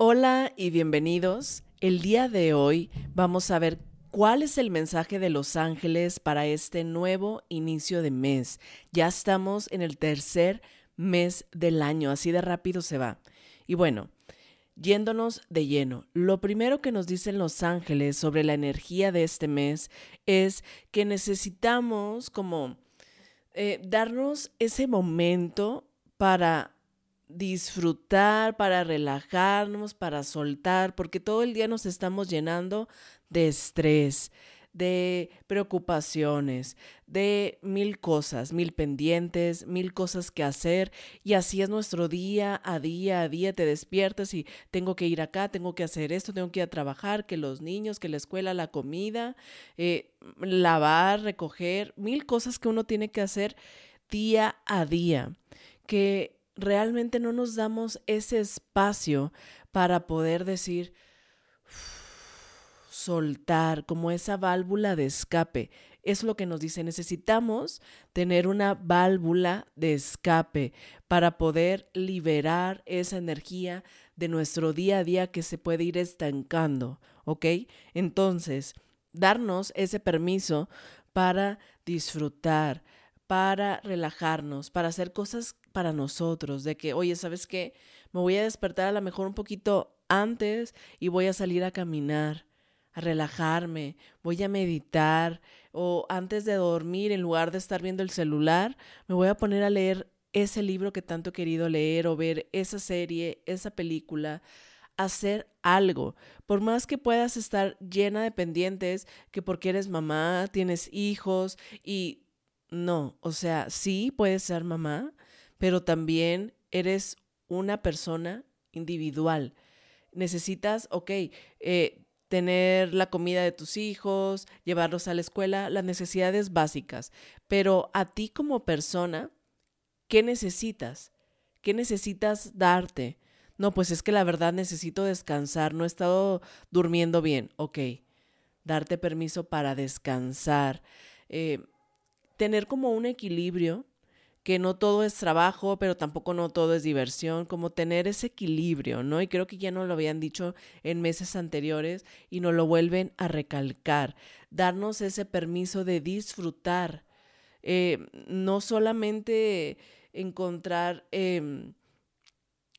Hola y bienvenidos. El día de hoy vamos a ver cuál es el mensaje de los ángeles para este nuevo inicio de mes. Ya estamos en el tercer mes del año, así de rápido se va. Y bueno, yéndonos de lleno, lo primero que nos dicen los ángeles sobre la energía de este mes es que necesitamos como eh, darnos ese momento para disfrutar, para relajarnos, para soltar, porque todo el día nos estamos llenando de estrés, de preocupaciones, de mil cosas, mil pendientes, mil cosas que hacer y así es nuestro día a día a día, te despiertas y tengo que ir acá, tengo que hacer esto, tengo que ir a trabajar, que los niños, que la escuela, la comida, eh, lavar, recoger, mil cosas que uno tiene que hacer día a día, que realmente no nos damos ese espacio para poder decir, soltar, como esa válvula de escape. Es lo que nos dice, necesitamos tener una válvula de escape para poder liberar esa energía de nuestro día a día que se puede ir estancando, ¿ok? Entonces, darnos ese permiso para disfrutar, para relajarnos, para hacer cosas para nosotros, de que, oye, ¿sabes qué? Me voy a despertar a lo mejor un poquito antes y voy a salir a caminar, a relajarme, voy a meditar o antes de dormir, en lugar de estar viendo el celular, me voy a poner a leer ese libro que tanto he querido leer o ver esa serie, esa película, hacer algo. Por más que puedas estar llena de pendientes, que porque eres mamá, tienes hijos y no, o sea, sí puedes ser mamá, pero también eres una persona individual. Necesitas, ok, eh, tener la comida de tus hijos, llevarlos a la escuela, las necesidades básicas. Pero a ti como persona, ¿qué necesitas? ¿Qué necesitas darte? No, pues es que la verdad necesito descansar, no he estado durmiendo bien. Ok, darte permiso para descansar. Eh, tener como un equilibrio, que no todo es trabajo, pero tampoco no todo es diversión, como tener ese equilibrio, ¿no? Y creo que ya nos lo habían dicho en meses anteriores y nos lo vuelven a recalcar, darnos ese permiso de disfrutar, eh, no solamente encontrar... Em,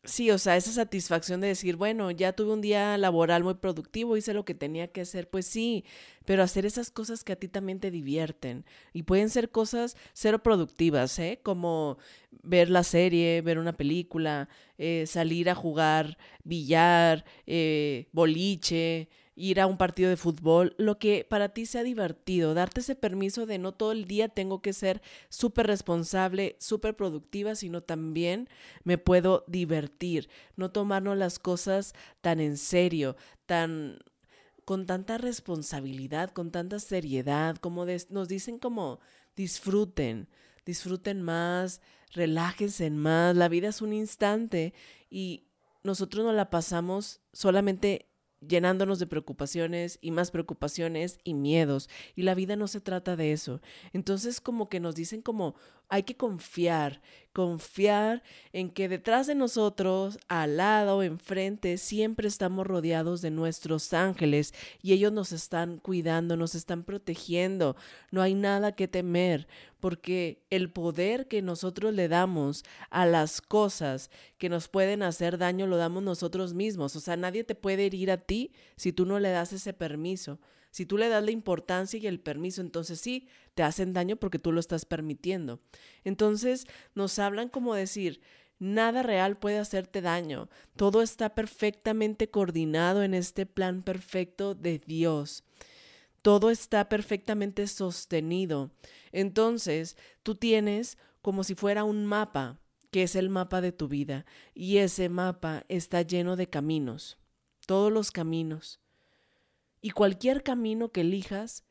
Sí, o sea, esa satisfacción de decir, bueno, ya tuve un día laboral muy productivo, hice lo que tenía que hacer, pues sí, pero hacer esas cosas que a ti también te divierten. Y pueden ser cosas cero productivas, ¿eh? Como ver la serie, ver una película, eh, salir a jugar billar, eh, boliche, ir a un partido de fútbol, lo que para ti sea divertido, darte ese permiso de no todo el día tengo que ser súper responsable, súper productiva, sino también me puedo divertir, no tomarnos las cosas tan en serio, tan con tanta responsabilidad, con tanta seriedad, como nos dicen como disfruten, disfruten más, relájense más, la vida es un instante y nosotros no la pasamos solamente llenándonos de preocupaciones y más preocupaciones y miedos. Y la vida no se trata de eso. Entonces como que nos dicen como hay que confiar, confiar en que detrás de nosotros, al lado, enfrente, siempre estamos rodeados de nuestros ángeles y ellos nos están cuidando, nos están protegiendo. No hay nada que temer porque el poder que nosotros le damos a las cosas que nos pueden hacer daño lo damos nosotros mismos. O sea, nadie te puede herir a ti si tú no le das ese permiso. Si tú le das la importancia y el permiso, entonces sí, te hacen daño porque tú lo estás permitiendo. Entonces nos hablan como decir, nada real puede hacerte daño. Todo está perfectamente coordinado en este plan perfecto de Dios. Todo está perfectamente sostenido. Entonces, tú tienes como si fuera un mapa, que es el mapa de tu vida, y ese mapa está lleno de caminos. todos los caminos. Y cualquier camino que elijas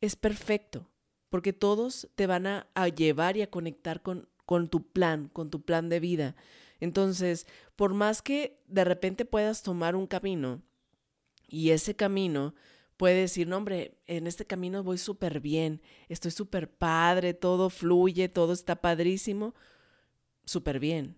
es perfecto, porque todos te van a, llevar y a conectar con, con tu plan, con tu plan de vida. Entonces, por más que de repente puedas tomar un camino y ese camino puede decir, no, hombre, en este camino voy súper bien, estoy súper padre, todo fluye, todo está padrísimo, súper bien.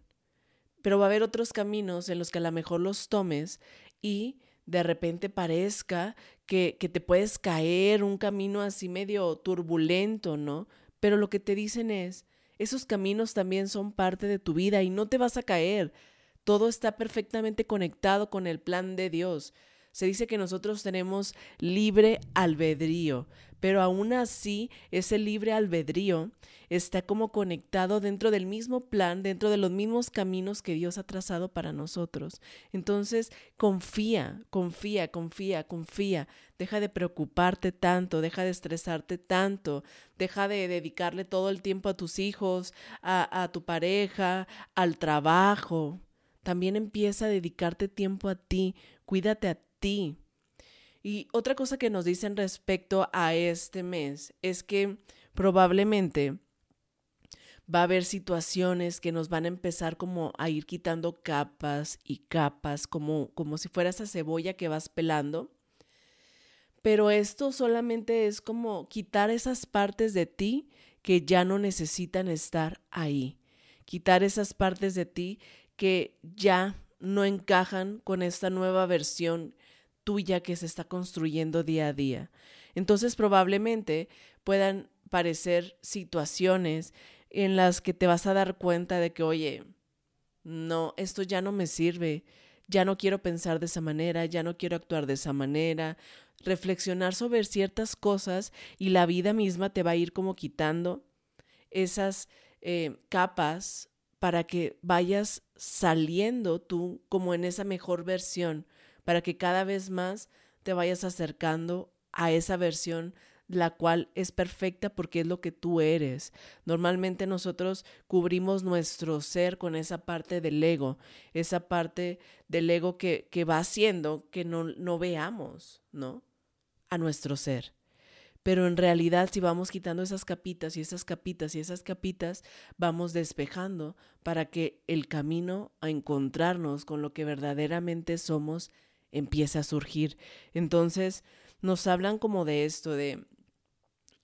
Pero va a haber otros caminos en los que a lo mejor los tomes y de repente parezca que, que te puedes caer un camino así medio turbulento, ¿no? Pero lo que te dicen es, esos caminos también son parte de tu vida y no te vas a caer. Todo está perfectamente conectado con el plan de Dios. Se dice que nosotros tenemos libre albedrío, pero aún así ese libre albedrío está como conectado dentro del mismo plan, dentro de los mismos caminos que Dios ha trazado para nosotros. Entonces, confía, confía, confía, confía. Deja de preocuparte tanto, deja de estresarte tanto, deja de dedicarle todo el tiempo a tus hijos, a, a tu pareja, al trabajo. También empieza a dedicarte tiempo a ti, cuídate a ti. Y otra cosa que nos dicen respecto a este mes es que probablemente va a haber situaciones que nos van a empezar como a ir quitando capas y capas, como, como si fuera esa cebolla que vas pelando. Pero esto solamente es como quitar esas partes de ti que ya no necesitan estar ahí. Quitar esas partes de ti que ya no encajan con esta nueva versión tuya que se está construyendo día a día. Entonces probablemente puedan parecer situaciones en las que te vas a dar cuenta de que, oye, no, esto ya no me sirve, ya no quiero pensar de esa manera, ya no quiero actuar de esa manera, reflexionar sobre ciertas cosas y la vida misma te va a ir como quitando esas eh, capas para que vayas saliendo tú como en esa mejor versión para que cada vez más te vayas acercando a esa versión la cual es perfecta porque es lo que tú eres. Normalmente nosotros cubrimos nuestro ser con esa parte del ego, esa parte del ego que, que va haciendo que no, no veamos, ¿no? A nuestro ser. Pero en realidad si vamos quitando esas capitas y esas capitas y esas capitas, vamos despejando para que el camino a encontrarnos con lo que verdaderamente somos empiece a surgir. Entonces nos hablan como de esto, de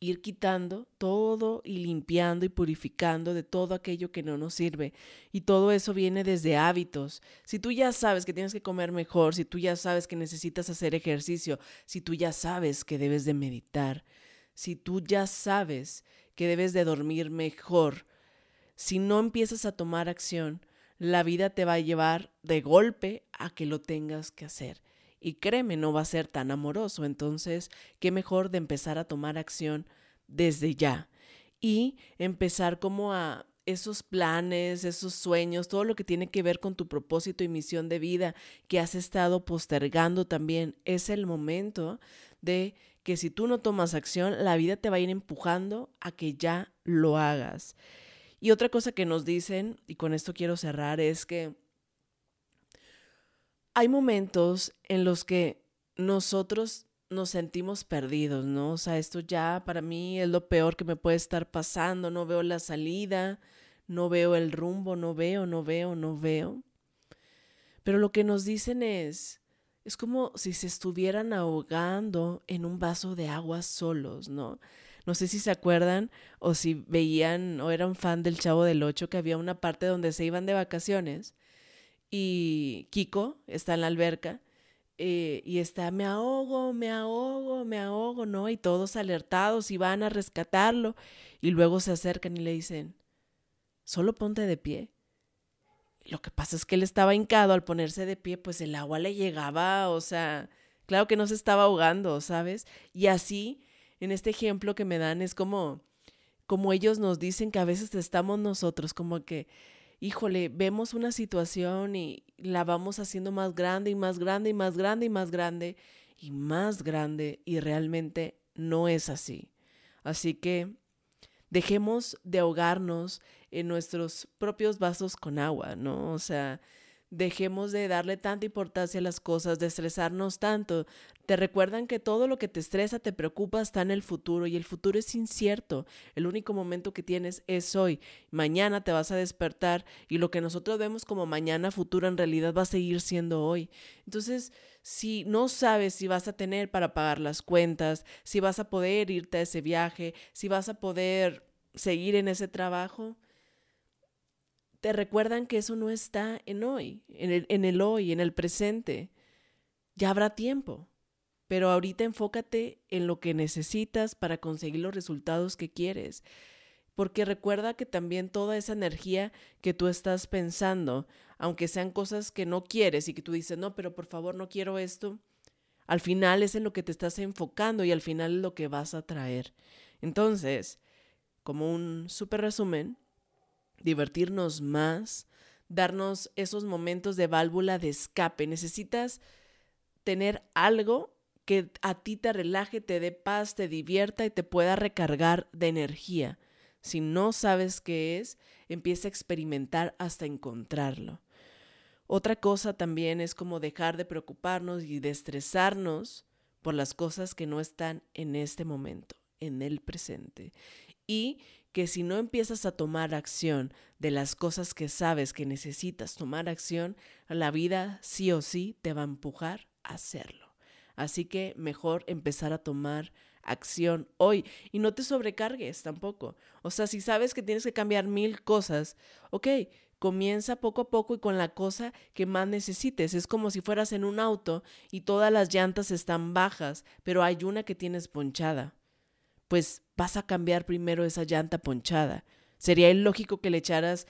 ir quitando todo y limpiando y purificando de todo aquello que no nos sirve. Y todo eso viene desde hábitos. Si tú ya sabes que tienes que comer mejor, si tú ya sabes que necesitas hacer ejercicio, si tú ya sabes que debes de meditar, si tú ya sabes que debes de dormir mejor, si no empiezas a tomar acción, la vida te va a llevar de golpe a que lo tengas que hacer. Y créeme, no va a ser tan amoroso. Entonces, qué mejor de empezar a tomar acción desde ya. Y empezar como a esos planes, esos sueños, todo lo que tiene que ver con tu propósito y misión de vida que has estado postergando también. Es el momento de que si tú no tomas acción, la vida te va a ir empujando a que ya lo hagas. Y otra cosa que nos dicen, y con esto quiero cerrar, es que hay momentos en los que nosotros nos sentimos perdidos, ¿no? O sea, esto ya para mí es lo peor que me puede estar pasando, no veo la salida, no veo el rumbo, no veo, no veo, no veo. Pero lo que nos dicen es, es como si se estuvieran ahogando en un vaso de agua solos, ¿no? No sé si se acuerdan o si veían o eran fan del Chavo del Ocho, que había una parte donde se iban de vacaciones y Kiko está en la alberca eh, y está, me ahogo, me ahogo, me ahogo, ¿no? Y todos alertados y van a rescatarlo y luego se acercan y le dicen, solo ponte de pie. Lo que pasa es que él estaba hincado al ponerse de pie, pues el agua le llegaba, o sea, claro que no se estaba ahogando, ¿sabes? Y así en este ejemplo que me dan es como, como ellos nos dicen que a veces estamos nosotros, como que, híjole, vemos una situación y la vamos haciendo más grande y más grande y más grande y más grande y más grande y realmente no es así. Así que dejemos de ahogarnos en nuestros propios vasos con agua, ¿no? O sea, dejemos de darle tanta importancia a las cosas, de estresarnos tanto. Te recuerdan que todo lo que te estresa, te preocupa, está en el futuro y el futuro es incierto. El único momento que tienes es hoy. Mañana te vas a despertar y lo que nosotros vemos como mañana futuro en realidad va a seguir siendo hoy. Entonces, si no sabes si vas a tener para pagar las cuentas, si vas a poder irte a ese viaje, si vas a poder seguir en ese trabajo, te recuerdan que eso no está en hoy, en el, hoy, en el presente. Ya habrá tiempo, pero ahorita enfócate en lo que necesitas para conseguir los resultados que quieres. Porque recuerda que también toda esa energía que tú estás pensando, aunque sean cosas que no quieres y que tú dices, no, pero por favor no quiero esto, al final es en lo que te estás enfocando y al final es lo que vas a traer. Entonces, como un súper resumen, divertirnos más, darnos esos momentos de válvula de escape. Necesitas tener algo que a ti te relaje, te dé paz, te divierta y te pueda recargar de energía. Si no sabes qué es, empieza a experimentar hasta encontrarlo. Otra cosa también es como dejar de preocuparnos y de estresarnos por las cosas que no están en este momento, en el presente. Y que si no empiezas a tomar acción de las cosas que sabes que necesitas tomar acción, la vida sí o sí te va a empujar a hacerlo. Así que mejor empezar a tomar acción hoy y no te sobrecargues tampoco. O sea, si sabes que tienes que cambiar mil cosas, ok, comienza poco a poco y con la cosa que más necesites. Es como si fueras en un auto y todas las llantas están bajas, pero hay una que tienes ponchada pues vas a cambiar primero esa llanta ponchada. Sería ilógico que le echaras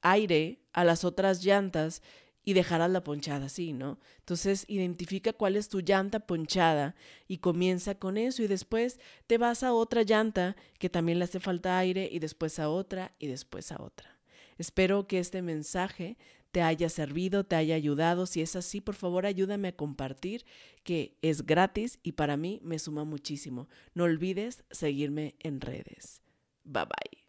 aire a las otras llantas y dejaras la ponchada así, ¿no? Entonces identifica cuál es tu llanta ponchada y comienza con eso y después te vas a otra llanta que también le hace falta aire y después a otra y después a otra. Espero que este mensaje te haya servido, te haya ayudado. Si es así, por favor ayúdame a compartir, que es gratis y para mí me suma muchísimo. No olvides seguirme en redes. Bye bye.